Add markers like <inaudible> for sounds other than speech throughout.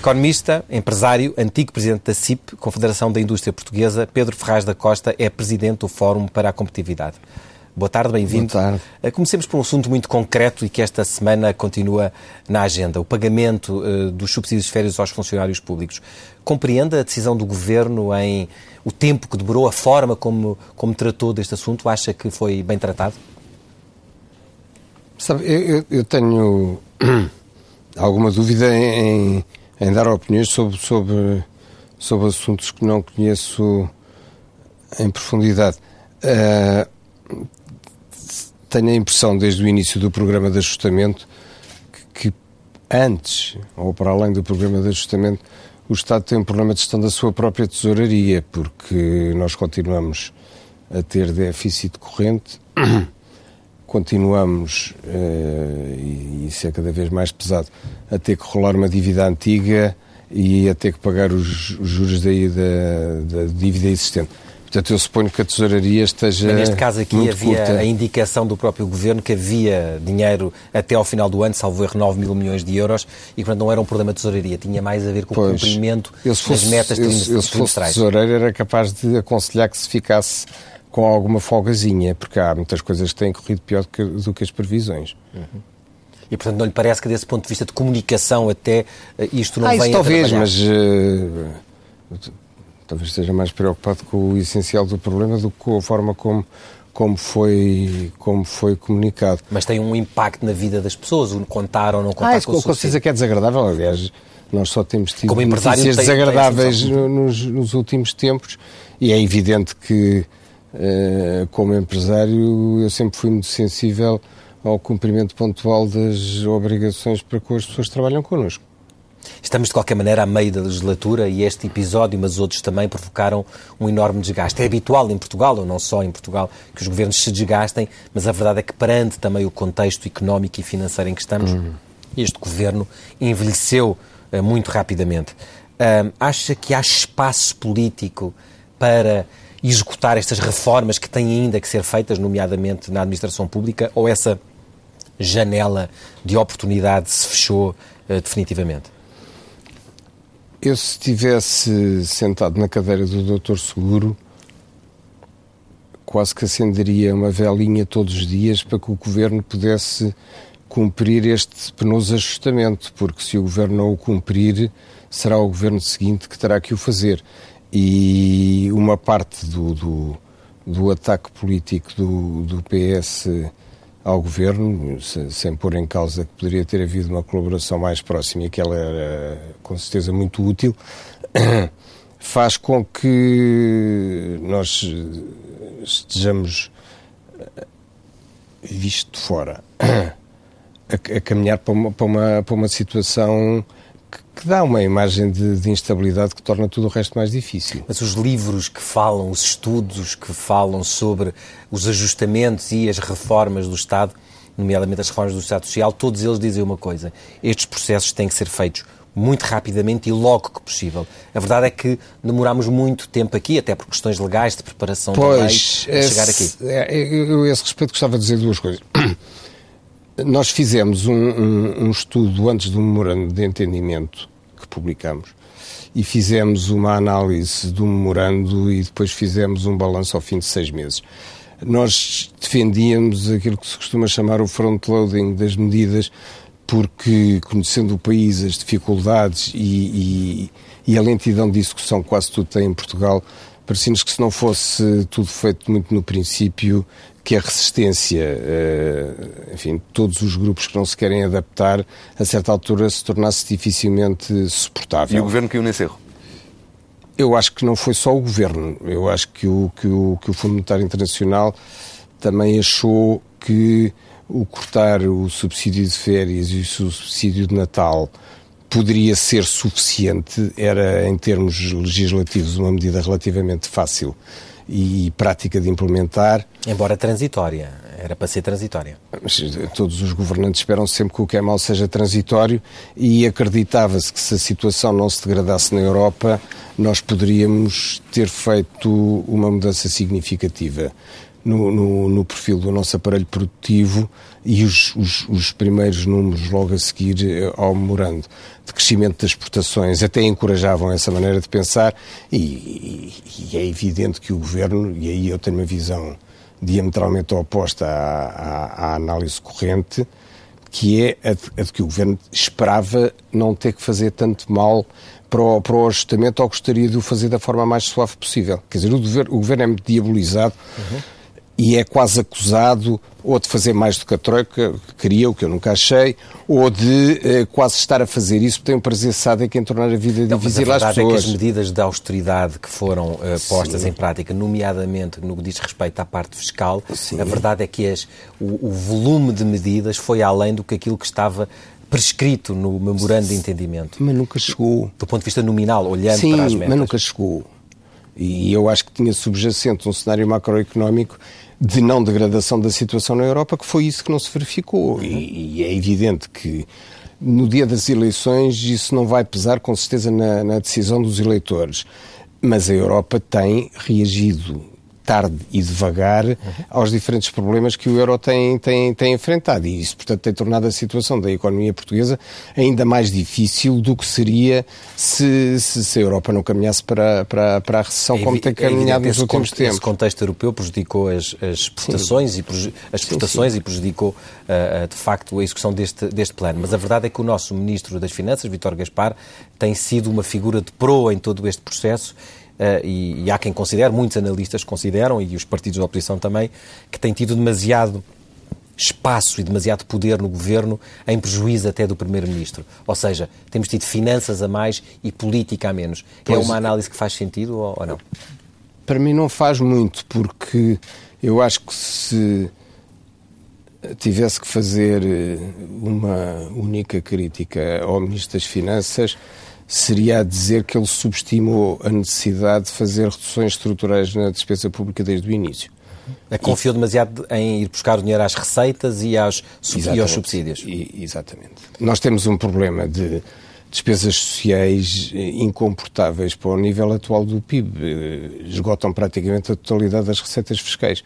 Economista, empresário, antigo presidente da CIP, Confederação da Indústria Portuguesa, Pedro Ferraz da Costa é presidente do Fórum para a Competitividade. Boa tarde, bem-vindo. Boa tarde. Eh, comecemos por um assunto muito concreto e que esta semana continua na agenda: o pagamento uh, dos subsídios de férias aos funcionários públicos. Compreende a decisão do governo em o tempo que demorou, a forma como, como tratou deste assunto? Acha que foi bem tratado? Sabe, eu, eu tenho <clears throat> alguma dúvida em, em dar opiniões sobre, sobre, sobre assuntos que não conheço em profundidade. Uh, tenho a impressão, desde o início do programa de ajustamento, que, que, antes, ou para além do programa de ajustamento, o Estado tem um problema de gestão da sua própria tesouraria, porque nós continuamos a ter déficit corrente, <coughs> continuamos, uh, e isso é cada vez mais pesado, a ter que rolar uma dívida antiga e a ter que pagar os, os juros daí da, da, dívida existente. Portanto, eu suponho que a tesouraria esteja. Mas neste caso aqui havia curta. a indicação do próprio governo que havia dinheiro até ao final do ano, salvo erro 9 mil milhões de euros, e portanto não era um problema de tesouraria, tinha mais a ver com Pois, o cumprimento fosse, das metas eu, eu, se fosse trimestrais. tesoureiro era capaz de aconselhar que se ficasse com alguma folgazinha, porque há muitas coisas que têm corrido pior do que, do que as previsões. E portanto não lhe parece que desse ponto de vista de comunicação até eh, isto não ah, isso talvez, mas uh, talvez esteja mais preocupado com o essencial do problema do que com a forma como, como, foi, como foi comunicado. Mas tem um impacto na vida das pessoas, o contar ou não contar Ah, isso com o certeza que é desagradável, aliás. Nós só temos tido Como notícias tem- tem desagradáveis noção. nos, nos últimos tempos e é evidente que, eh, como empresário, eu sempre fui muito sensível ao cumprimento pontual das obrigações para com as pessoas que trabalham connosco. Estamos de qualquer maneira a meio da legislatura e este episódio, mas outros também, provocaram um enorme desgaste. É habitual em Portugal, ou não só em Portugal, que os governos se desgastem, mas a verdade é que, perante também o contexto económico e financeiro em que estamos, este governo envelheceu eh, muito rapidamente. Ahm, acha que há espaço político para executar estas reformas que têm ainda que ser feitas, nomeadamente na administração pública, ou essa janela de oportunidade se fechou eh, definitivamente? Eu, se estivesse sentado na cadeira do Doutor Seguro, quase que acenderia uma velinha todos os dias para que o Governo pudesse cumprir este penoso ajustamento, porque se o Governo não o cumprir, será o Governo seguinte que terá que o fazer. E uma parte do, do, do ataque político do, do PS ao Governo, se- sem pôr em causa que poderia ter havido uma colaboração mais próxima e que ela era com certeza muito útil, <coughs> faz com que nós eh, estejamos, eh, visto de fora, <coughs> a, a caminhar para uma, para uma, para uma situação que, dá uma imagem de, de instabilidade que torna tudo o resto mais difícil. Mas os livros que falam, os estudos que falam sobre os ajustamentos e as reformas do Estado, nomeadamente as reformas do Estado Social, todos eles dizem uma coisa: estes processos têm que ser feitos muito rapidamente e logo que possível. A verdade é que demorámos muito tempo aqui, até por questões legais de preparação da lei, a chegar aqui. é, eu, a esse respeito, gostava de dizer duas coisas. Nós fizemos um, um- um estudo antes do memorando de entendimento que publicamos e fizemos uma análise do memorando e depois fizemos um balanço ao fim de seis meses. Nós defendíamos aquilo que se costuma chamar o front-loading das medidas porque, conhecendo o país, as dificuldades e, e- e a lentidão de execução que quase tudo tem em Portugal, parecia-nos que se não fosse tudo feito muito no princípio, que a resistência, eh, enfim, todos os grupos que não se querem adaptar, a certa altura se tornasse dificilmente suportável. E o governo caiu nesse erro. Eu acho que não foi só o governo. Eu acho que o, que o, que o Fundo Monetário Internacional também achou que o cortar o subsídio de férias e o subsídio de Natal poderia ser suficiente, era em termos legislativos uma medida relativamente fácil e prática de implementar. Embora transitória, era para ser transitória. Mas todos os governantes esperam sempre que o que é mau seja transitório e acreditava-se que se a situação não se degradasse na Europa, nós poderíamos ter feito uma mudança significativa no, no, no perfil do nosso aparelho produtivo e os, os, os, primeiros números logo a seguir eh, ao memorando de crescimento das exportações. Até encorajavam essa maneira de pensar e, e, e, é evidente que o Governo, e aí eu tenho uma visão diametralmente oposta à, à, à análise corrente, que é a de, a de, que o Governo esperava não ter que fazer tanto mal para o, para o ajustamento ou gostaria de o fazer da forma mais suave possível. Quer dizer, o Governo, o governo é muito diabolizado. Uhum e é quase acusado ou de fazer mais do que a Troika, que queria, o que eu nunca achei, ou de eh, quase estar a fazer isso porque tem um prazer sádico em tornar a vida não, difícil às pessoas. a verdade é que as medidas de austeridade que foram uh, postas Sim. em prática, nomeadamente no que diz respeito à parte fiscal, Sim. a verdade é que as, o, o volume de medidas foi além do que aquilo que estava prescrito no memorando de entendimento. Mas nunca chegou. Do ponto de vista nominal, olhando Sim, para as metas. mas nunca chegou. E eu acho que tinha subjacente um cenário macroeconómico de não degradação da situação na Europa, que foi isso que não se verificou. E, e é evidente que no dia das eleições isso não vai pesar com certeza na, na decisão dos eleitores. Mas a Europa tem reagido tarde e devagar uhum. aos diferentes problemas que o euro tem, tem, tem enfrentado. E isso, portanto, tem tornado a situação da economia portuguesa ainda mais difícil do que seria se, se, se a Europa não caminhasse para, para, para a recessão é, como tem caminhado é nos últimos tempos. Esse contexto europeu prejudicou as, as exportações, e, as exportações sim, sim. e prejudicou, uh, de facto, a execução deste, deste plano. Mas a verdade é que o nosso Ministro das Finanças, Vítor Gaspar, tem sido uma figura de proa em todo este processo e, e, há quem considere, muitos analistas consideram, e os partidos da oposição também, que tem tido demasiado espaço e demasiado poder no governo, em prejuízo até do Primeiro-Ministro. Ou seja, temos tido finanças a mais e política a menos. É pois, é uma análise que faz sentido ou, ou não? Para mim não faz muito, porque eu acho que se tivesse que fazer eh, uma única crítica ao Ministro das Finanças, seria a dizer que ele subestimou a necessidade de fazer reduções estruturais na despesa pública desde o início. É confiou demasiado em ir buscar o dinheiro às receitas e aos, e aos subsídios. E, exatamente. Nós temos um problema de despesas sociais incomportáveis para o nível atual do PIB. Esgotam praticamente a totalidade das receitas fiscais.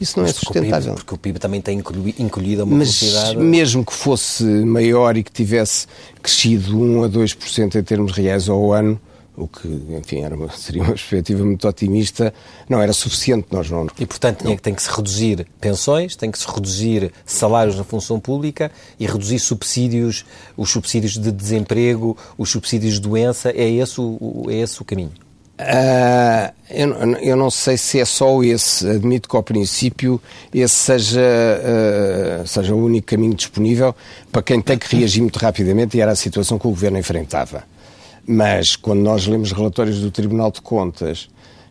Isso não Mas é sustentável. O PIB, porque o PIB também tem encolhido uma Mas velocidade... mesmo que fosse maior e que tivesse crescido 1 a 2% em termos reais ao ano, o que, enfim, era uma, <laughs> seria uma perspectiva muito otimista, não era suficiente. Nós não. E, portanto, não. tem que se reduzir pensões, tem que se reduzir salários na função pública e reduzir subsídios, os subsídios de desemprego, os subsídios de doença. É esse o, é esse o caminho? Uh, eu, eu, não sei se é só esse. Admito que, ao princípio, esse seja, uh, seja o único caminho disponível para quem tem que reagir muito rapidamente e era a situação que o Governo enfrentava. Mas, quando nós lemos relatórios do Tribunal de Contas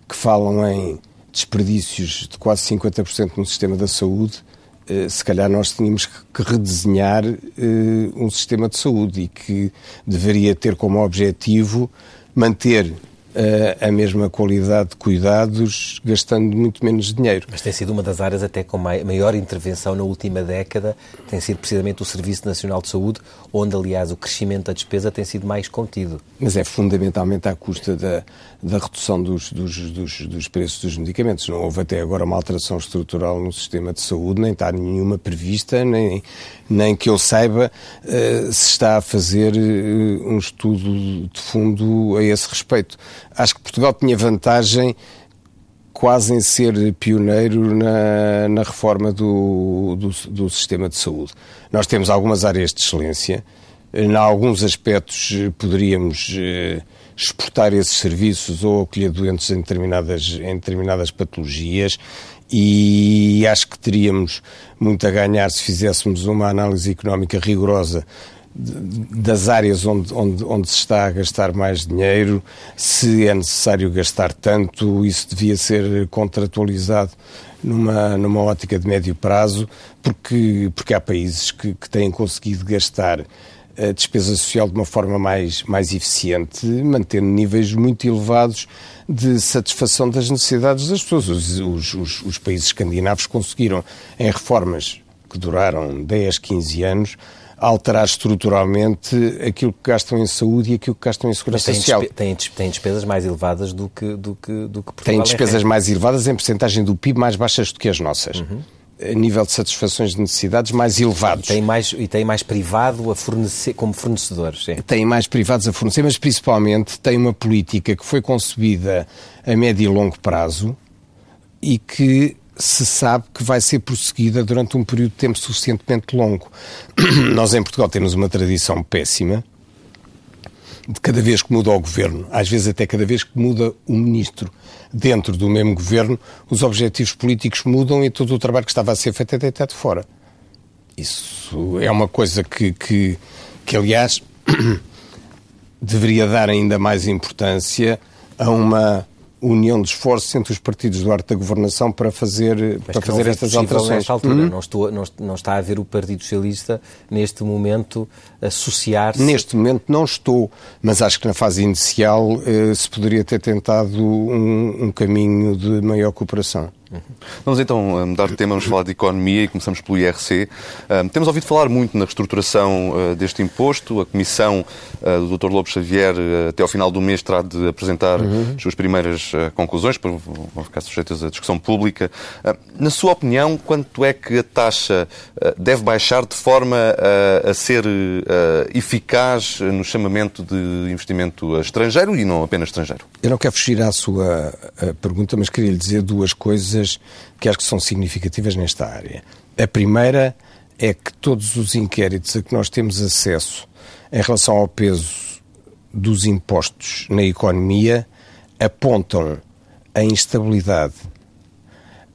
que falam em desperdícios de quase 50% no sistema da saúde, uh, se calhar nós tínhamos que redesenhar um sistema de saúde e que deveria ter como objetivo manter a mesma qualidade de cuidados, gastando muito menos dinheiro. Mas tem sido uma das áreas até com maior intervenção na última década, tem sido precisamente o Serviço Nacional de Saúde, onde, aliás, o crescimento da despesa tem sido mais contido. Mas é fundamentalmente à custa da, da redução dos, dos, dos, dos preços dos medicamentos. Não houve até agora uma alteração estrutural no sistema de saúde, nem está nenhuma prevista, nem, nem que eu saiba uh, se está a fazer uh, um estudo de fundo a esse respeito acho que Portugal tinha vantagem quase em ser pioneiro na, na reforma do, do, do, sistema de saúde. Nós temos algumas áreas de excelência, em alguns aspectos poderíamos eh, exportar esses serviços ou acolher doentes em determinadas, em determinadas patologias e acho que teríamos muito a ganhar se fizéssemos uma análise económica rigorosa das áreas onde, onde, onde se está a gastar mais dinheiro, se é necessário gastar tanto, isso devia ser contratualizado numa, numa ótica de médio prazo, porque, porque há países que, que têm conseguido gastar a despesa social de uma forma mais, mais eficiente, mantendo níveis muito elevados de satisfação das necessidades das pessoas. Os, os, os, os países escandinavos conseguiram, em reformas que duraram 10, 15 anos, alterar estruturalmente aquilo que gastam em saúde e aquilo que gastam em segurança tem social. Têm tem despesas mais elevadas do que, do que, do que Portugal Têm despesas mais elevadas em porcentagem do PIB mais baixas do que as nossas. Uhum. A nível de satisfações de necessidades mais elevados. E tem mais, e tem mais privado a fornecer, como fornecedores. Sim. Tem mais privados a fornecer, mas principalmente tem uma política que foi concebida a médio e longo prazo e que se sabe que vai ser prosseguida durante um período de tempo suficientemente longo. <clears throat> Nós em Portugal temos uma tradição péssima de cada vez que muda o governo, às vezes até cada vez que muda o ministro dentro do mesmo governo, os objetivos políticos mudam e todo o trabalho que estava a ser feito é deitado fora. Isso é uma coisa que, que, que aliás, <clears throat> deveria dar ainda mais importância a uma união de esforços entre os partidos do arte da governação para fazer, para fazer estas alterações. Nesta altura. Hum? Não, estou, não, não, está a ver o Partido Socialista, neste momento, associar-se... Neste momento não estou, mas acho que na fase inicial eh, se poderia ter tentado um, um caminho de maior cooperação. Vamos então eh, mudar de tema, vamos falar de economia e começamos pelo IRC. Eh, temos ouvido falar muito na reestruturação eh, deste imposto. A Comissão do Dr. Lobo Xavier, até ao final do mês, terá de apresentar uhum. as suas primeiras conclusões, para vão ficar sujeitas à discussão pública. Na sua opinião, quanto é que a taxa deve baixar de forma a ser eficaz no chamamento de investimento estrangeiro e não apenas estrangeiro? Eu não quero fugir à sua pergunta, mas queria lhe dizer duas coisas coisas que acho que são significativas nesta área. A primeira é que todos os inquéritos a que nós temos acesso em relação ao peso dos impostos na economia apontam a instabilidade,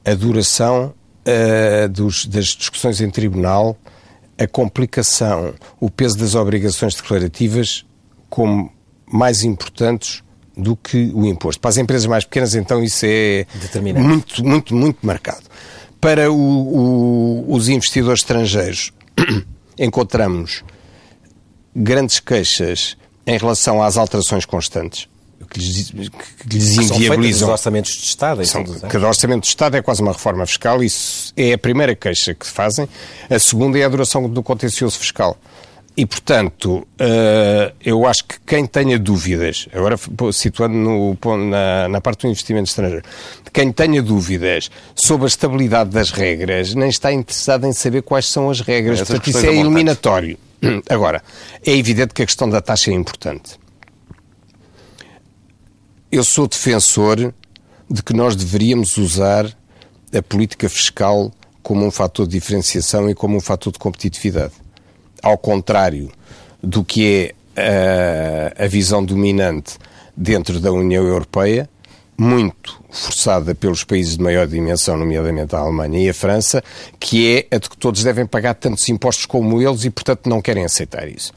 a duração uh, dos, das discussões em tribunal, a complicação, o peso das obrigações declarativas como mais importantes do que o imposto. Para as empresas mais pequenas, então, isso é muito, muito, muito marcado. Para o, o, os investidores estrangeiros, <coughs> encontramos grandes queixas em relação às alterações constantes que lhes, que lhes que inviabilizam. São orçamentos de Estado. São, cada orçamento de Estado é quase uma reforma fiscal. Isso é a primeira queixa que fazem. A segunda é a duração do contencioso fiscal. E, portanto, uh, eu acho que quem tenha dúvidas, agora situando no, na, na, parte do investimento estrangeiro, quem tenha dúvidas sobre a estabilidade das regras, nem está interessado em saber quais são as regras. Essas portanto, isso é eliminatório. Agora, é evidente que a questão da taxa é importante. Eu sou defensor de que nós deveríamos usar a política fiscal como um fator de diferenciação e como um fator de competitividade ao contrário do que é a, a visão dominante dentro da União Europeia, muito forçada pelos países de maior dimensão, nomeadamente a Alemanha e a França, que é a de que todos devem pagar tantos impostos como eles e, portanto, não querem aceitar isso.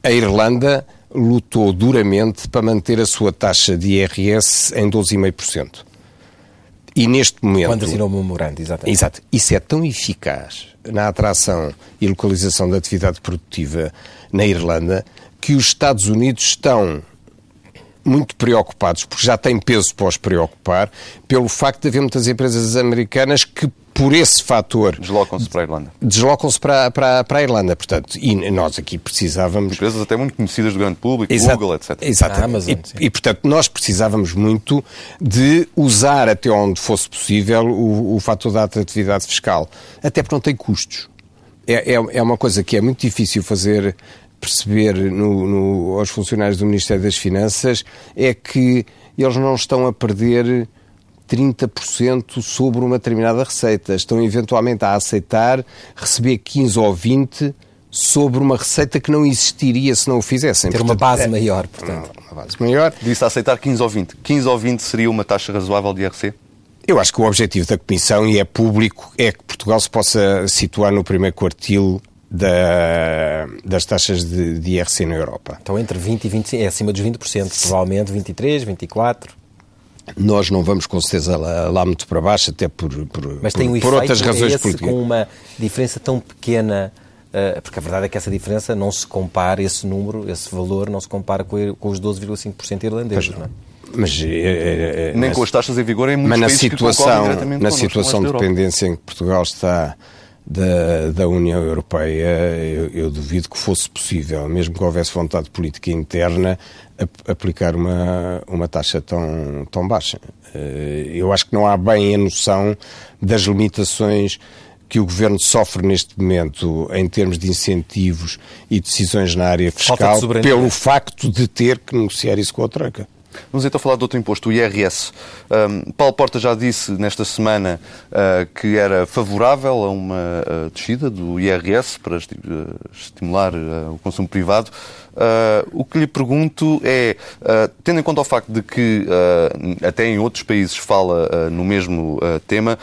A Irlanda lutou duramente para manter a sua taxa de IRS em 12,5%. E neste momento. Quando assinou o memorando, exatamente. Exato. Isso é tão eficaz na atração e localização da atividade produtiva na Irlanda que os Estados Unidos estão muito preocupados, porque já têm peso para os preocupar, pelo facto de haver muitas empresas americanas que por esse fator... Deslocam-se para a Irlanda. Deslocam-se para, para, para a Irlanda, portanto, e nós aqui precisávamos... Empresas até muito conhecidas do grande público, Exato, Google, etc. Exatamente. Amazon, e, e, portanto, nós precisávamos muito de usar até onde fosse possível o, o fator da atratividade fiscal, até porque não tem custos. É, é, é uma coisa que é muito difícil fazer perceber no, no, aos funcionários do Ministério das Finanças, é que eles não estão a perder 30% sobre uma determinada receita. Estão eventualmente a aceitar receber 15 ou 20 sobre uma receita que não existiria se não o fizessem. Ter portanto, uma base é, maior, portanto. Uma base maior. Disse aceitar 15 ou 20. 15 ou 20 seria uma taxa razoável de IRC? Eu acho que o objetivo da Comissão, e é público, é que Portugal se possa situar no primeiro quartil da, das taxas de, de IRC na Europa. Então entre 20 e 25, é acima dos 20%, provavelmente 23, 24%. Nós não vamos com certeza lá, lá muito para baixo, até por, por, Mas tem por, um por outras razões políticas. Com uma diferença tão pequena uh, porque a verdade é que essa diferença não se compara, esse número, esse valor, não se compara com, com os 12,5% irlandeses. Não. Não é? Mas, é, é, é, Nem com as taxas em vigor em muitos mas na países situação, na situação de dependência em que Portugal está da, da União Europeia, eu, eu, duvido que fosse possível, mesmo que houvesse vontade política interna, ap aplicar uma, uma taxa tão, tão baixa. Eh, eu acho que não há bem a noção das limitações que o Governo sofre neste momento em termos de incentivos e decisões na área fiscal pelo facto de ter que negociar isso com a Troika. Vamos então falar de outro imposto, o IRS. Um, Paulo Porta já disse nesta semana uh, que era favorável a uma uh, descida do IRS para esti uh, estimular o consumo privado. o que lhe pergunto é, tendo em conta o facto de que até em outros países fala no mesmo tema,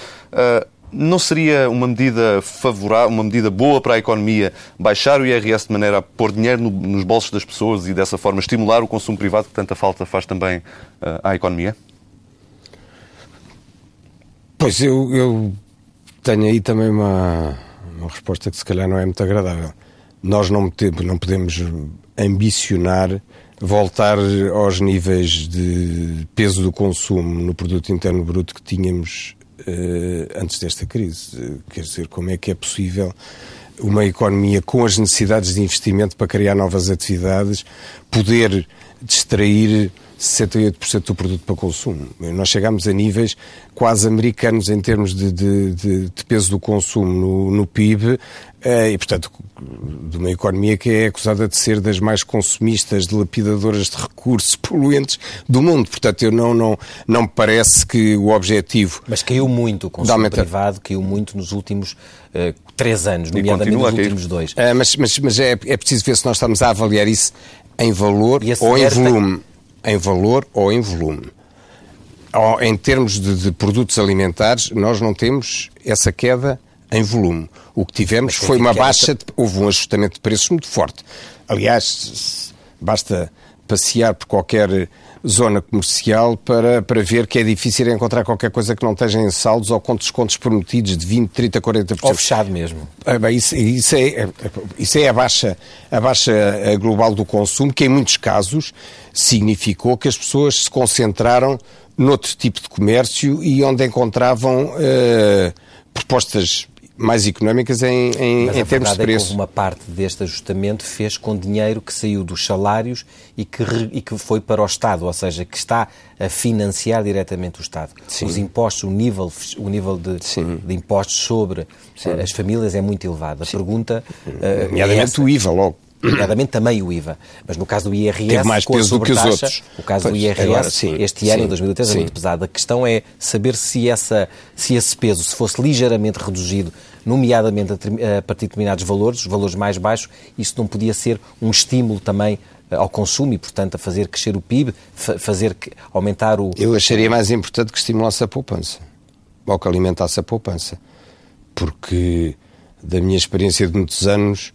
não seria uma medida favorável, uma medida boa para a economia baixar o IRS de maneira a pôr dinheiro no, nos bolsos das pessoas e dessa forma estimular o consumo privado que tanta falta faz também uh, à economia? Pois eu, eu tenho aí também uma, uma, resposta que se calhar não é muito agradável. Nós não, não podemos ambicionar voltar aos níveis de peso do consumo no produto interno bruto que tínhamos antes desta crise. Quer dizer, como é que é possível uma economia com as necessidades de investimento para criar novas atividades poder distrair 68% do produto para consumo. Nós chegamos a níveis quase americanos em termos de, de, de, de peso do consumo no, no PIB eh, e, portanto, de uma economia que é acusada de ser das mais consumistas, dilapidadoras de recursos, <laughs> poluentes do mundo. Portanto, eu não, não, não me parece que o objetivo... Mas caiu muito o consumo privado, caiu muito nos últimos uh, três anos, nomeadamente nos últimos dois. Uh, mas mas, mas é, é preciso ver se nós estamos a avaliar isso em valor ou em volume. Tem em valor ou em volume. Em termos de, de, produtos alimentares, nós não temos essa queda em volume. O que tivemos foi uma baixa, de, houve um ajustamento de preços muito forte. Aliás, basta passear por qualquer zona comercial para, para ver que é difícil encontrar qualquer coisa que não esteja em saldos ou com descontos prometidos de 20, 30, 40%. Ou fechado mesmo. É, isso, isso, é, isso é a baixa, a baixa global do consumo, que em muitos casos significou que as pessoas se concentraram noutro tipo de comércio e onde encontravam uh, propostas mais económicas em, em, Mas em termos de preço. É que uma parte deste ajustamento fez com dinheiro que saiu dos salários e que, e que foi para o Estado, ou seja, que está a financiar diretamente o Estado. Sim. Os impostos, o nível, o nível de, de impostos sobre Sim. as famílias é muito elevado. A Sim. pergunta. Uh, Nomeadamente é o IVA, logo nomeadamente também o IVA. Mas no caso do IRS, Teve mais peso do que os outros. o caso pois, do IRS, agora, sim, este ano, em 2013, sim. é muito pesado. A questão é saber se, essa, se esse peso, se fosse ligeiramente reduzido, nomeadamente a, a partir de determinados valores, os valores mais baixos, isso não podia ser um estímulo também eh, ao consumo e, portanto, a fazer crescer o PIB, fazer aumentar o... Eu acharia mais importante que estimulasse a poupança, ou que alimentasse a poupança, porque da minha experiência de muitos anos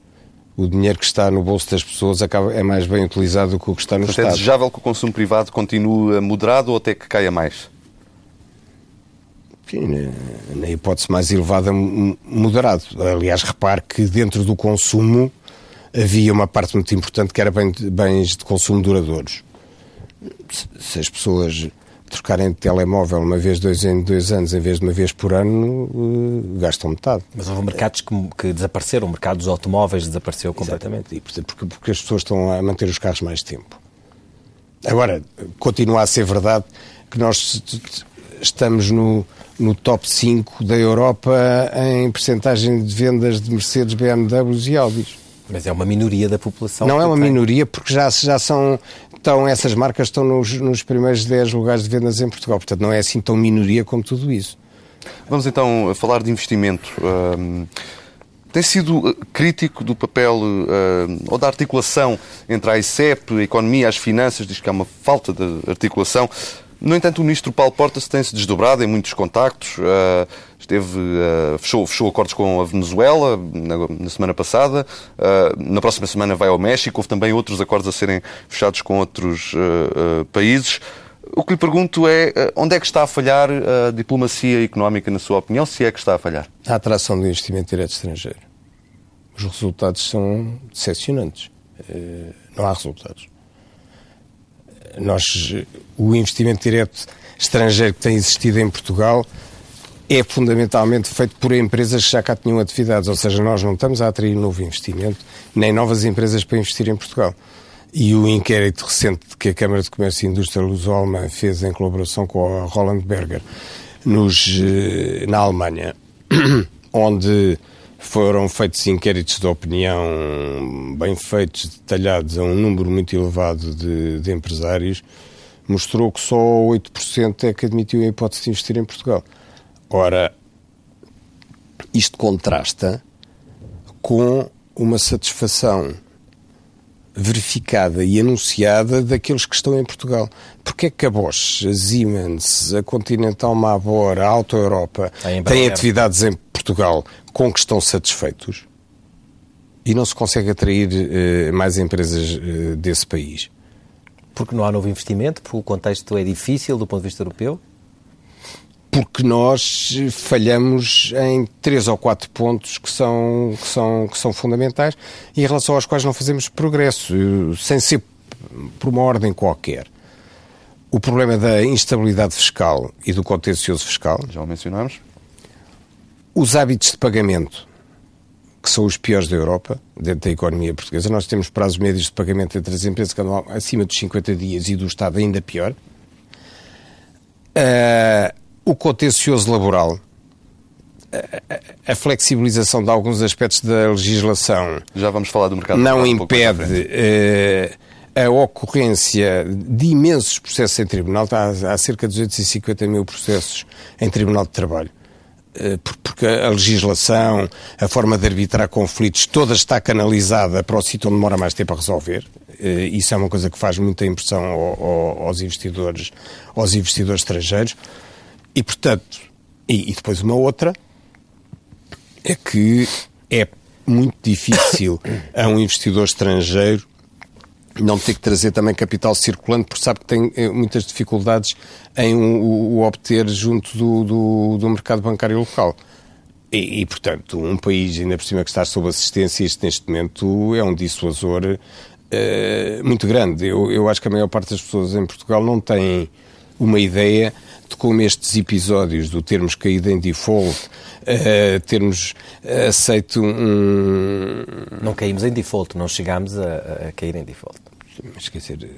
o dinheiro que está no bolso das pessoas acaba, é mais bem utilizado do que o que está no Portanto, Estado. É desejável que o consumo privado continue moderado ou até que caia mais? Enfim, na hipótese mais elevada, moderado. Aliás, repare que dentro do consumo havia uma parte muito importante que era bens de consumo duradouros. Se as pessoas trocarem de telemóvel uma vez dois, em dois anos em vez de uma vez por ano, uh, gastam metade. Mas houve mercados que, que, desapareceram, o mercado dos automóveis desapareceu completamente. E porque, porque as pessoas estão a manter os carros mais tempo. Agora, continua a ser verdade que nós estamos no, no top 5 da Europa em percentagem de vendas de Mercedes, BMWs e Audis. Mas é uma minoria da população. Não é uma tem. minoria, porque já, já são estão, essas marcas estão nos, nos primeiros 10 lugares de vendas em Portugal. Portanto, não é assim tão minoria como tudo isso. Vamos então falar de investimento. Um, tem sido uh, crítico do papel uh, ou da articulação entre a ICEP, a economia, as finanças, diz que há uma falta de articulação. No entanto, o ministro Paulo Portas tem-se desdobrado em muitos contactos. Uh, esteve, uh, fechou, fechou acordos com a Venezuela na, na semana passada. Uh, na próxima semana vai ao México. Houve também outros acordos a serem fechados com outros países. O que lhe pergunto é onde é que está a falhar a diplomacia económica, na sua opinião, se é que está a falhar? A atração do investimento direto estrangeiro. os resultados são decepcionantes. Não há resultados. Nós, o investimento direto estrangeiro que tem existido em Portugal é fundamentalmente feito por empresas que já cá tinham atividades, ou seja, nós não estamos a atrair novo investimento, nem novas empresas para investir em Portugal. E o inquérito recente que a Câmara de Comércio e Indústria Luso-Alemã fez em colaboração com a Roland Berger nos, eh, na Alemanha, <coughs> onde foram feitos inquéritos de opinião bem feitos, detalhados a um número muito elevado de, de empresários, mostrou que só 8% é que admitiu a hipótese de investir em Portugal. Ora, isto contrasta com uma satisfação verificada e anunciada daqueles que estão em Portugal. Porque é que a Bosch, a Siemens, a Continental Mabor, a Auto Europa têm atividades em Portugal com que estão satisfeitos e não se consegue atrair uh, mais empresas uh, desse país? Porque não há novo investimento, porque o contexto é difícil do ponto de vista europeu? Porque nós falhamos em três ou quatro pontos que são, que são, que são fundamentais e em relação aos quais não fazemos progresso, sem ser por uma ordem qualquer. O problema da instabilidade fiscal e do contencioso fiscal. Já o mencionámos. Os hábitos de pagamento, que são os piores da Europa, dentro da economia portuguesa. Nós temos prazos médios de pagamento entre as empresas que andam acima dos 50 dias e do Estado ainda pior. Uh, o contencioso laboral, a, a, flexibilização de alguns aspectos da legislação. Já vamos falar do mercado Não impede uh, a ocorrência de imensos processos em tribunal. Há, há cerca de 250 mil processos em tribunal de trabalho eh, porque a legislação, a forma de arbitrar conflitos, toda está canalizada para o sítio onde demora mais tempo a resolver. Eh, isso é uma coisa que faz muita impressão aos investidores, aos investidores estrangeiros. E, portanto, e, e depois uma outra, é que é muito difícil a um investidor estrangeiro não ter que trazer também capital circulante, porque sabe que tem eh, muitas dificuldades em o, o obter junto do, do, do, mercado bancário local. E, e, portanto, um país, ainda por cima que está sob assistência, isto neste momento é um dissuasor uh, muito grande. Eu, eu acho que a maior parte das pessoas em Portugal não tem uma ideia de como estes episódios do termos caído em default, uh, termos aceito um. Não caímos em default, não chegámos a, a cair em default. Mas quer dizer,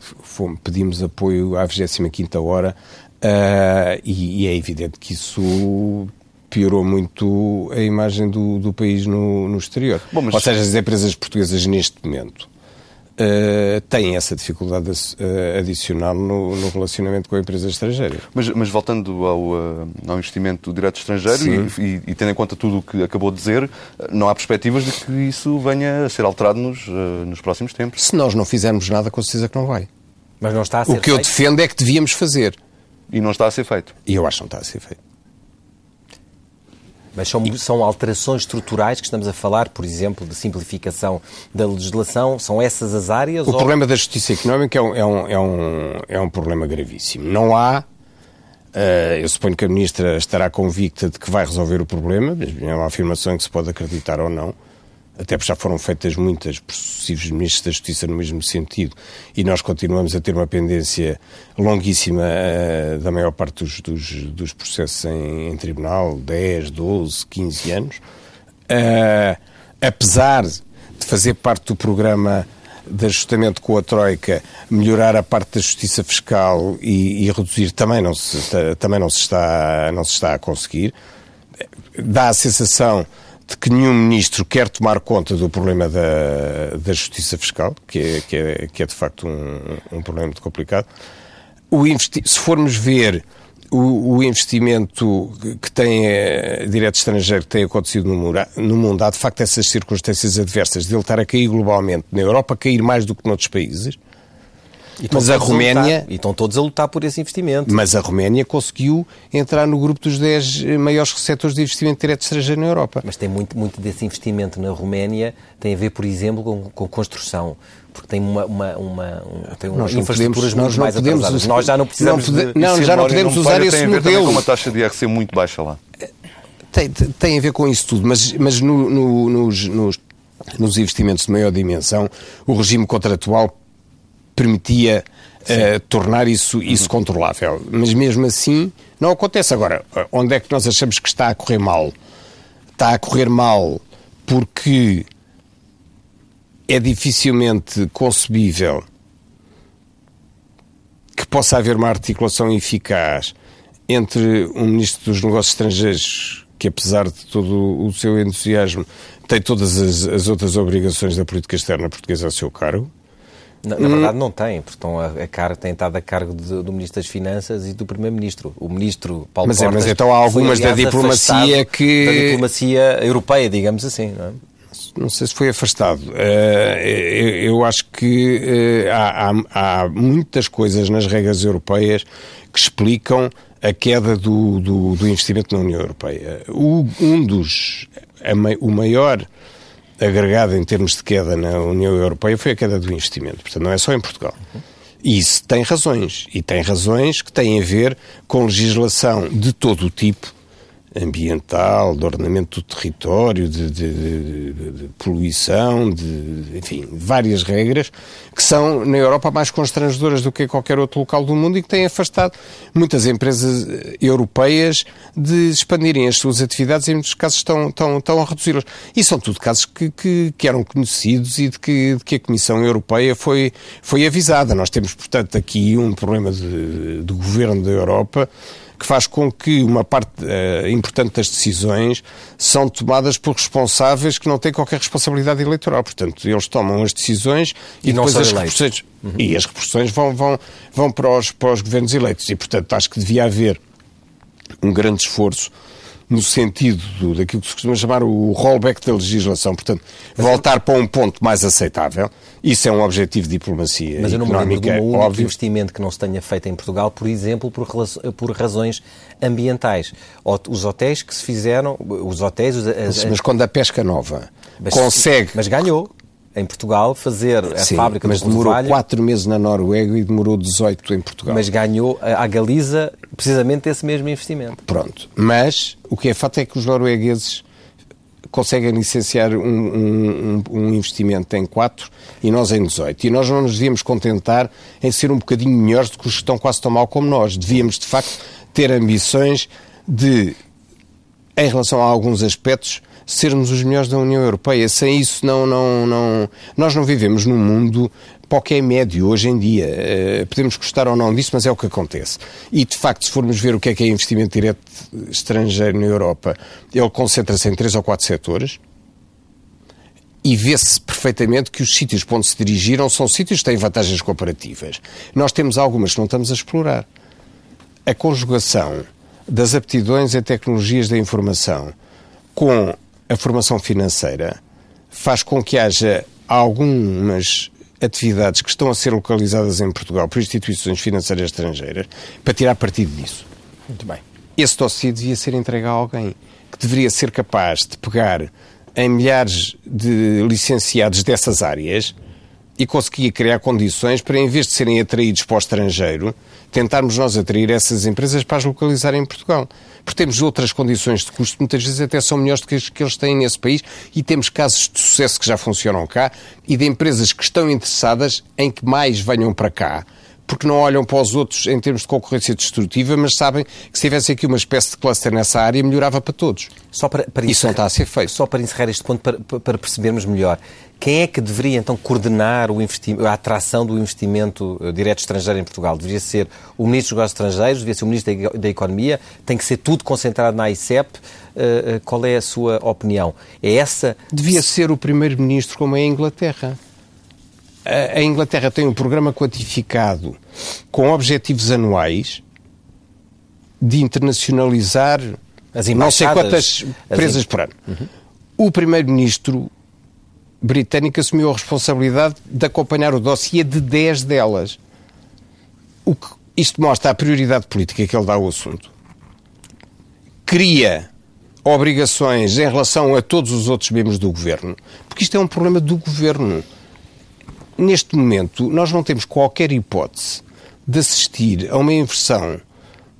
fomos, pedimos apoio à 25 hora uh, e, e, é evidente que isso piorou muito a imagem do, do país no, no exterior. Bom, mas... Ou seja, as empresas portuguesas neste momento uh, têm essa dificuldade uh, adicional no, no, relacionamento com a empresa estrangeira. Mas, mas voltando ao, uh, ao, investimento direto estrangeiro e, e, e, tendo em conta tudo o que acabou de dizer, não há perspectivas de que isso venha a ser alterado nos, nos próximos tempos? Se nós não fizermos nada, com certeza que não vai. Mas não está a ser O que feito? eu defendo é que devíamos fazer. E não está a ser feito? E eu acho que não está a ser feito. Mas são, são alterações estruturais que estamos a falar, por exemplo, de simplificação da legislação? São essas as áreas? O ou... problema da justiça económica é um, é, um, é, um, é um problema gravíssimo. Não há. Uh, eu suponho que a Ministra estará convicta de que vai resolver o problema, é uma afirmação em que se pode acreditar ou não até porque já foram feitas muitas por sucessivos ministros da Justiça no mesmo sentido, e nós continuamos a ter uma pendência longuíssima uh, da maior parte dos, dos, dos processos em, em, tribunal, 10, 12, 15 anos. Uh, apesar de fazer parte do programa de ajustamento com a Troika, melhorar a parte da justiça fiscal e, e reduzir, também não se, também não se, está, não se está a conseguir. Dá a sensação de que nenhum ministro quer tomar conta do problema da, da justiça fiscal, que é, que é, que é de facto um, um problema muito complicado. Se formos ver o, o, investimento que tem é, direto estrangeiro que tem acontecido no mundo, no mundo, há de facto essas circunstâncias adversas de ele estar a cair globalmente na Europa, a cair mais do que noutros países, mas a Roménia. A e estão todos a lutar por esse investimento. Mas a Roménia conseguiu entrar no grupo dos 10 maiores receptores de investimento direto estrangeiro na Europa. Mas tem muito, muito desse investimento na Roménia, tem a ver, por exemplo, com, com construção porque tem uma, uma, uma, tem uma infraestruturas podemos, muito mais podemos atrasadas. Nós já não precisamos não, pode, não, já não podemos usar esse modelo. Tem uma taxa de IRC muito baixa lá tem, tem a ver com isso tudo, mas, mas no, no, nos, nos, nos investimentos de maior dimensão, o regime contratual permitia uh, tornar isso, isso uhum. controlável. Mas mesmo assim, não acontece. Agora, onde é que nós achamos que está a correr mal? Está a correr mal porque é dificilmente concebível que possa haver uma articulação eficaz entre um Ministro dos Negócios Estrangeiros que, apesar de todo o seu entusiasmo, tem todas as, as outras obrigações da política externa portuguesa a seu cargo, na, na, verdade, não tem, porque estão a, a tem estado a cargo de, do Ministro das Finanças e do Primeiro-Ministro. O Ministro Paulo mas, Portas é, mas então há algumas foi, aliás, da diplomacia que. Da diplomacia europeia, digamos assim, não é? Não sei se foi afastado. Uh, eu, acho que uh, há, há, há, muitas coisas nas regras europeias que explicam a queda do, do, do investimento na União Europeia. O, um dos. A, o maior agregado em termos de queda na União Europeia foi a queda do investimento. Portanto, não é só em Portugal. E isso tem razões. E tem razões que têm a ver com legislação de todo o tipo ambiental, de ordenamento do território, de, de, de, de, poluição, de, enfim, várias regras que são, na Europa, mais constrangedoras do que em qualquer outro local do mundo e que têm afastado muitas empresas eh, europeias de expandirem as suas atividades e, em muitos casos, estão, estão, estão a reduzi-las. E são tudo casos que, que, que eram conhecidos e de que, de que, a Comissão Europeia foi, foi avisada. Nós temos, portanto, aqui um problema do governo da Europa que faz com que uma parte uh, importante das decisões são tomadas por responsáveis que não têm qualquer responsabilidade eleitoral. Portanto, eles tomam as decisões e, e depois as repercussões, uhum. e as repercussões vão, vão, vão para, os, para os governos eleitos. E, portanto, acho que devia haver um grande esforço no sentido do, daquilo que se costuma chamar o rollback da legislação, portanto, voltar para um ponto mais aceitável. Isso é um objetivo de diplomacia Mas eu não me lembro de um investimento que não se tenha feito em Portugal, por exemplo, por, por razões ambientais. Os hotéis que se fizeram, os hotéis... As, mas quando a pesca nova mas, consegue... Mas ganhou em Portugal fazer a Sim, fábrica mas demorou 4 meses na Noruega e demorou 18 em Portugal. Mas ganhou a Galiza precisamente esse mesmo investimento. Pronto. Mas o que é fato é que os noruegueses conseguem licenciar um, um, um, investimento em 4 e nós em 18. E nós não nos devíamos contentar em ser um bocadinho melhores do que os que estão quase tão mal como nós. Devíamos, de facto, ter ambições de, em relação a alguns aspectos, sermos os melhores da União Europeia. Sem isso, não, não, não, nós não vivemos num mundo é médio hoje em dia. Uh, podemos gostar ou não disso, mas é o que acontece. E, de facto, se formos ver o que é que é investimento direto estrangeiro na Europa, ele concentra-se em três ou quatro setores e vê-se perfeitamente que os sítios para onde se dirigiram são sítios que têm vantagens comparativas. Nós temos algumas que não estamos a explorar. A conjugação das aptidões em tecnologias da informação com a formação financeira faz com que haja algumas atividades que estão a ser localizadas em Portugal por instituições financeiras estrangeiras para tirar partido disso. Muito bem. Esse dossiê devia ser entregue a alguém que deveria ser capaz de pegar em milhares de licenciados dessas áreas e conseguia criar condições para, em vez de serem atraídos para o estrangeiro, tentarmos nós atrair essas empresas para as localizar em Portugal. Porque temos outras condições de custo, muitas vezes até são melhores do que as que eles têm nesse país, e temos casos de sucesso que já funcionam cá e de empresas que estão interessadas em que mais venham para cá porque não olham para os outros em termos de concorrência destrutiva, mas sabem que se tivesse aqui uma espécie de cluster nessa área, melhorava para todos. Só para, para Isso não está a ser feito. Só para encerrar este ponto, para, para percebermos melhor, quem é que deveria então coordenar a atração do investimento eh, direto estrangeiro em Portugal? Deveria ser o Ministro dos Negócios Estrangeiros, deveria ser o Ministro da, Economia, tem que ser tudo concentrado na ICEP. Uh, uh, qual é a sua opinião? É essa. Devia ser o Primeiro-Ministro, como é a Inglaterra a Inglaterra tem um programa quantificado com objetivos anuais de internacionalizar não sei quantas presas por ano. Uhum. O primeiro-ministro britânico assumiu a responsabilidade de acompanhar o dossiê de 10 delas. O que isto mostra a prioridade política que ele dá ao assunto. Cria obrigações em relação a todos os outros membros do governo, porque isto é um problema do governo neste momento, nós não temos qualquer hipótese de assistir a uma inversão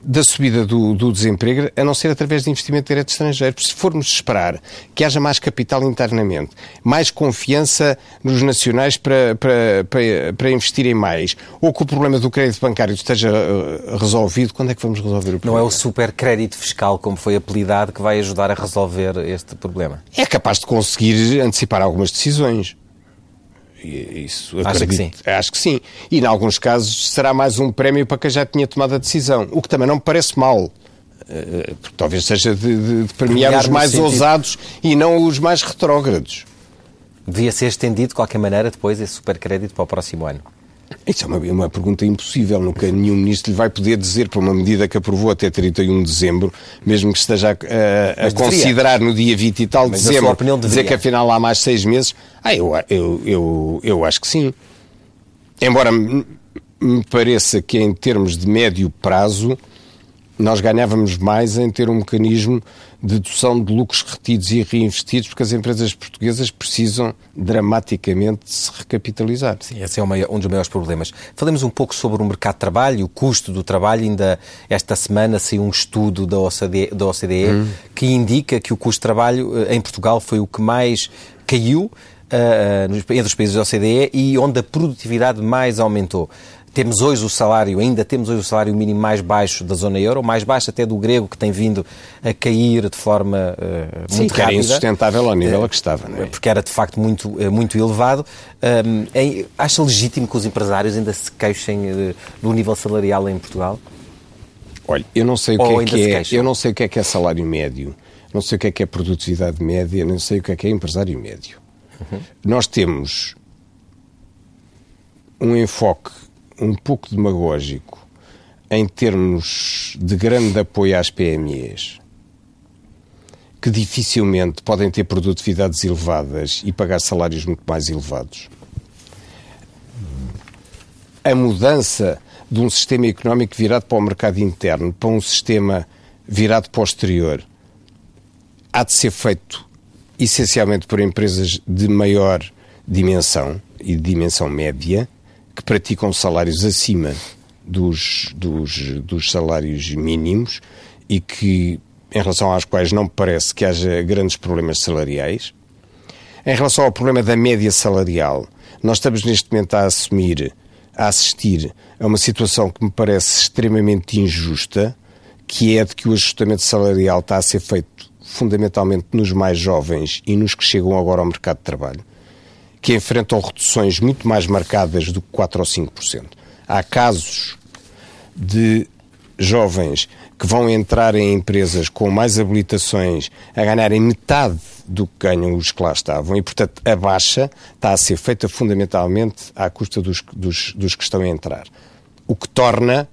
da subida do, do, desemprego a não ser através de investimento direto estrangeiro. Se formos esperar que haja mais capital internamente, mais confiança nos nacionais para, para, para, para investirem mais, ou que o problema do crédito bancário esteja uh, resolvido, quando é que vamos resolver o problema? Não é o supercrédito fiscal, como foi apelidado, que vai ajudar a resolver este problema? É capaz de conseguir antecipar algumas decisões. Isso, Acho acredito, que sim. Acho que sim. E, em alguns casos, será mais um prémio para quem já tinha tomado a decisão. O que também não me parece mal. Eh, porque talvez seja de, de, premiar, premiar os mais ousados e não os mais retrógrados. Devia ser estendido, de qualquer maneira, depois esse supercrédito para o próximo ano. Isso é uma, uma, pergunta impossível. Nunca nenhum ministro lhe vai poder dizer, para uma medida que aprovou até 31 de dezembro, mesmo que esteja a, a, a considerar no dia 20 e tal de dezembro, opinião, dizer que afinal há mais seis meses. Ah, eu, eu, eu, eu acho que sim. Embora me pareça que em termos de médio prazo nós ganhávamos mais em ter um mecanismo de dedução de lucros retidos e reinvestidos, porque as empresas portuguesas precisam dramaticamente de se recapitalizar. Sim, esse é um dos maiores problemas. Falemos um pouco sobre o mercado de trabalho, o custo do trabalho. Ainda esta semana saiu um estudo da OCDE, da OCDE hum. que indica que o custo de trabalho eh, em Portugal foi o que mais caiu Uh, entre os países da OCDE e onde a produtividade mais aumentou. Temos hoje o salário, ainda temos hoje o salário mínimo mais baixo da zona euro, mais baixo até do grego, que tem vindo a cair de forma uh, Sim, muito rápida. Era insustentável ao nível uh, a que estava, não é? Porque era de facto muito, uh, muito elevado. Um, é, acha legítimo que os empresários ainda se queixem do nível salarial em Portugal? Olha, eu não sei o que é que é, eu não sei o que é que é salário médio, não sei o que é que é produtividade média, não sei o que é que é empresário médio. Uhum. Nós temos um enfoque um pouco demagógico em termos de grande apoio às PMEs, que dificilmente podem ter produtividades elevadas e pagar salários muito mais elevados. A mudança de um sistema económico virado para o mercado interno para um sistema virado para o exterior há de ser feito essencialmente por empresas de maior dimensão e de dimensão média que praticam salários acima dos, dos, dos salários mínimos e que, em relação às quais não parece que haja grandes problemas salariais. Em relação ao problema da média salarial, nós estamos neste momento a assumir, a assistir a uma situação que me parece extremamente injusta, que é de que o ajustamento salarial está a ser feito fundamentalmente nos mais jovens e nos que chegam agora ao mercado de trabalho que enfrentam reduções muito mais marcadas do que 4 ou 5%. Há casos de jovens que vão entrar em empresas com mais habilitações a ganharem metade do que ganham os que lá estavam e, portanto, a baixa está a ser feita fundamentalmente à custa dos, dos, dos que estão a entrar. O que torna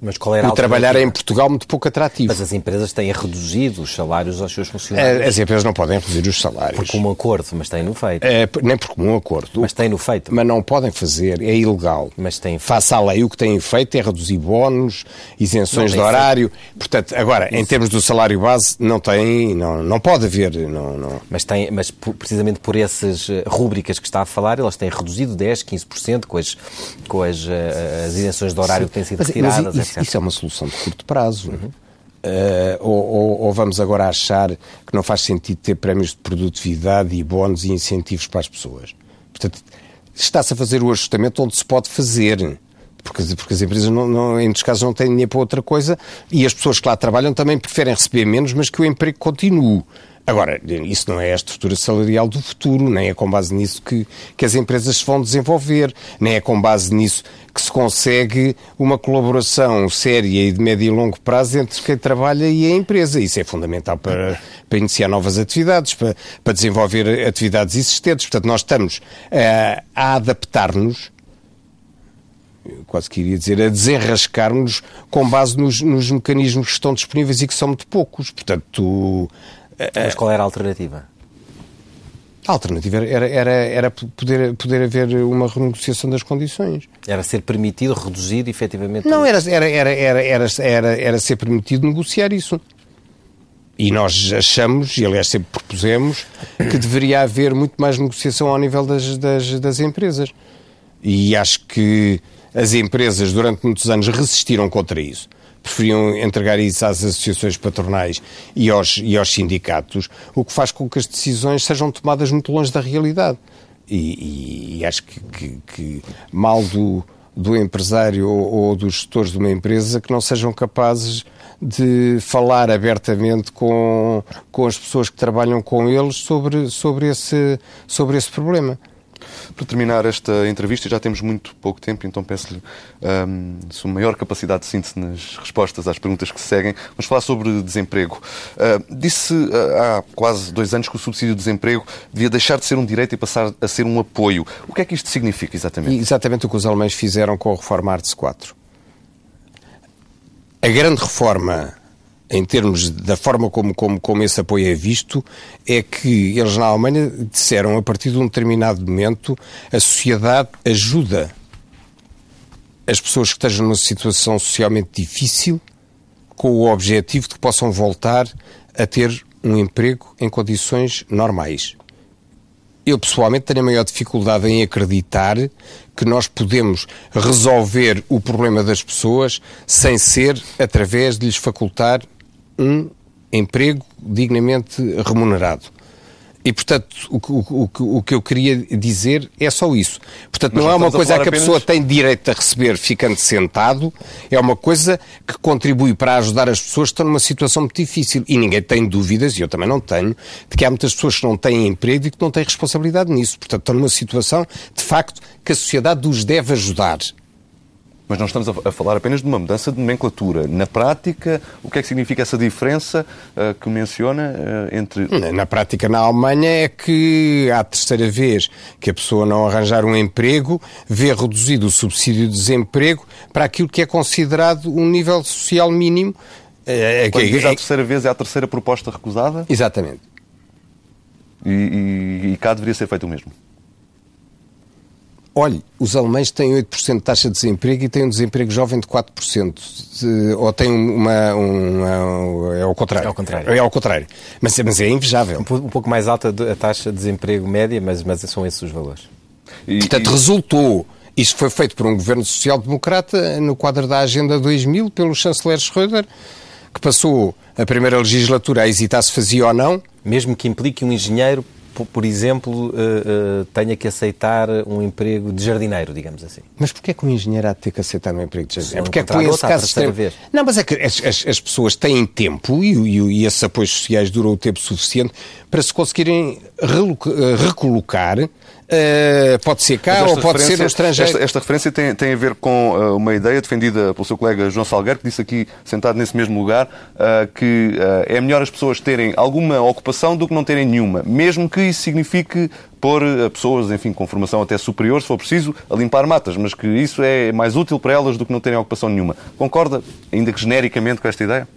mas qual era o trabalhar em Portugal muito pouco atrativo. Mas as empresas têm reduzido os salários aos seus funcionários. As empresas não podem reduzir os salários. Por comum acordo, mas têm-no feito. É, nem por comum acordo. Mas têm-no feito. Mas não podem fazer, é ilegal. Mas têm Face à lei, o que têm feito é reduzir bónus, isenções de horário. Feito. Portanto, agora, Isso. em termos do salário base, não tem, não, não pode haver. Não, não. Mas, tem, mas precisamente por essas eh, rúbricas que está a falar, elas têm reduzido 10, 15% com as, com as, eh, as isenções de horário Sim. que têm sido mas, retiradas, mas isso, isso é uma solução de curto prazo. Uhum. Uh, ou, ou, ou, vamos agora achar que não faz sentido ter prémios de produtividade e bónus e incentivos para as pessoas. Portanto, está-se a fazer o ajustamento onde se pode fazer. Porque, porque as empresas, não, não, em muitos casos, não têm dinheiro para outra coisa e as pessoas que lá trabalham também preferem receber menos, mas que o emprego continue. Agora, isso não é a estrutura salarial do futuro, nem é com base nisso que, que as empresas se vão desenvolver, nem é com base nisso que se consegue uma colaboração séria e de médio e longo prazo entre quem trabalha e a empresa. Isso é fundamental para, para iniciar novas atividades, para, para desenvolver atividades existentes. Portanto, nós estamos uh, a adaptar-nos quase queria dizer, a desenrascar-nos com base nos, nos, mecanismos que estão disponíveis e que são muito poucos. Portanto, mas qual era a alternativa? A alternativa era, era, era poder, poder haver uma renegociação das condições. Era ser permitido reduzir efetivamente? Não, era, era, era, era, era, era, era ser permitido negociar isso. E nós achamos, e aliás sempre propusemos, que deveria haver muito mais negociação ao nível das, das, das empresas. E acho que as empresas durante muitos anos resistiram contra isso preferiam entregar isso às associações patronais e aos, e aos sindicatos, o que faz com que as decisões sejam tomadas muito longe da realidade. E, e, e acho que, que, que, mal do, do empresário ou, ou dos gestores de uma empresa que não sejam capazes de falar abertamente com, com as pessoas que trabalham com eles sobre, sobre, esse, sobre esse problema. Para terminar esta entrevista, já temos muito pouco tempo, então peço-lhe um, sua maior capacidade de síntese nas respostas às perguntas que se seguem. Vamos falar sobre desemprego. Uh, disse uh, há quase dois anos que o subsídio de desemprego devia deixar de ser um direito e passar a ser um apoio. O que é que isto significa exatamente? Exatamente o que os alemães fizeram com a reforma Artes 4. A grande reforma em termos da forma como, como, como esse apoio é visto, é que eles na Alemanha disseram a partir de um determinado momento a sociedade ajuda as pessoas que estejam numa situação socialmente difícil com o objetivo de que possam voltar a ter um emprego em condições normais. Eu pessoalmente tenho a maior dificuldade em acreditar que nós podemos resolver o problema das pessoas sem ser através de lhes facultar um emprego dignamente remunerado. E, portanto, o, o, o, que eu queria dizer é só isso. Portanto, Mas não é uma coisa a que a apenas... pessoa tem direito a receber ficando sentado, é uma coisa que contribui para ajudar as pessoas que estão numa situação muito difícil. E ninguém tem dúvidas, e eu também não tenho, de que há muitas pessoas que não têm emprego e que não têm responsabilidade nisso. Portanto, estão numa situação, de facto, que a sociedade os deve ajudar. Mas não estamos a falar apenas de uma mudança de nomenclatura. Na prática, o que é que significa essa diferença uh, que menciona uh, entre. Na prática, na Alemanha, é que à terceira vez que a pessoa não arranjar um emprego, vê reduzido o subsídio de desemprego para aquilo que é considerado um nível social mínimo. É, Quando diz a terceira vez, é a terceira proposta recusada? Exatamente. E, e, e cá deveria ser feito o mesmo. Olhe, os alemães têm 8% de taxa de desemprego e têm um desemprego jovem de 4%. De, ou têm uma, uma, É ao contrário. É ao contrário. É ao contrário. Mas, mas é invejável. Um, um pouco mais alta a taxa de desemprego média, mas, mas são esses os valores. E, Portanto, e... resultou. Isto foi feito por um governo social-democrata no quadro da Agenda 2000 pelo chanceler Schröder, que passou a primeira legislatura a hesitar se fazia ou não. Mesmo que implique um engenheiro por exemplo, uh, uh, tenha que aceitar um emprego de jardineiro, digamos assim. Mas porquê é que um engenheiro há de ter que aceitar um emprego de jardineiro? Porque é que esse caso extremo... Vez. Não, mas é que as, as, as pessoas têm tempo e, e, e, esses apoios sociais duram o tempo suficiente para se conseguirem recolocar Uh, pode ser cá ou pode ser no estrangeiro. Esta, esta referência tem, tem, a ver com uh, uma ideia defendida pelo seu colega João Salgueiro, que disse aqui, sentado nesse mesmo lugar, uh, que é melhor as pessoas terem alguma ocupação do que não terem nenhuma, mesmo que isso signifique pôr pessoas, enfim, com formação até superior, se for preciso, a limpar matas, mas que isso é mais útil para elas do que não terem ocupação nenhuma. Concorda, ainda que genericamente, com esta ideia?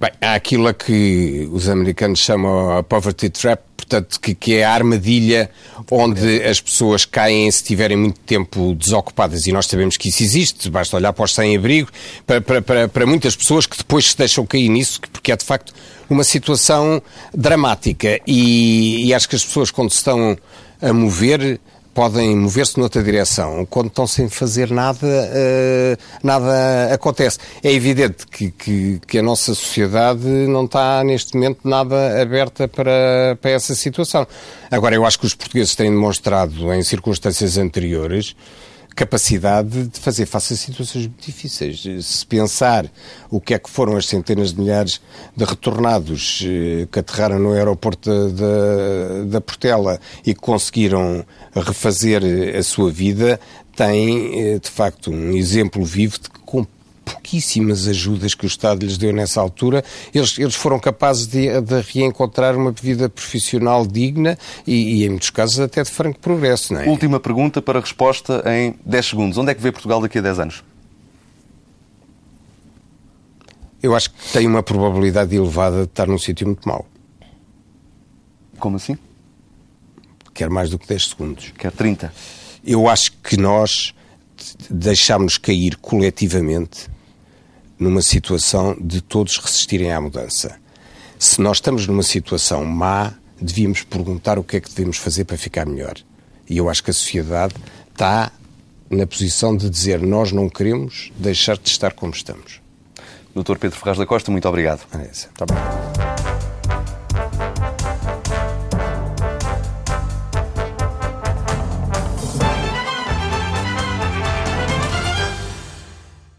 Bem, há aquilo a que os americanos chamam a poverty trap, portanto, que, que, é a armadilha onde as pessoas caem se tiverem muito tempo desocupadas. E nós sabemos que isso existe, basta olhar para os sem-abrigo, para, para, para, para, muitas pessoas que depois se deixam cair nisso, porque é de facto uma situação dramática. E, e acho que as pessoas, quando se estão a mover, podem mover-se noutra direção. Quando estão sem fazer nada, uh, nada acontece. É evidente que, que, que, a nossa sociedade não está, neste momento, nada aberta para, para essa situação. Agora, eu acho que os portugueses têm demonstrado, em circunstâncias anteriores, capacidade de fazer face a situações muito difíceis. Se pensar o que é que foram as centenas de milhares de retornados eh, que aterraram no aeroporto da, da Portela e conseguiram refazer a sua vida, tem eh, de facto um exemplo vivo de que com pouquíssimas ajudas que o Estado lhes deu nessa altura, eles, eles foram capazes de, de reencontrar uma vida profissional digna e, e, em muitos casos, até de franco progresso. É? Última pergunta para resposta em 10 segundos. Onde é que vê Portugal daqui a 10 anos? Eu acho que tem uma probabilidade elevada de estar num sítio muito mau. Como assim? Quer mais do que 10 segundos. Quer 30. Eu acho que nós deixámos cair coletivamente numa situação de todos resistirem à mudança. Se nós estamos numa situação má, devíamos perguntar o que é que devemos fazer para ficar melhor. E eu acho que a sociedade está na posição de dizer nós não queremos deixar de estar como estamos. Dr. Pedro Ferraz da Costa, muito obrigado. Muito obrigado.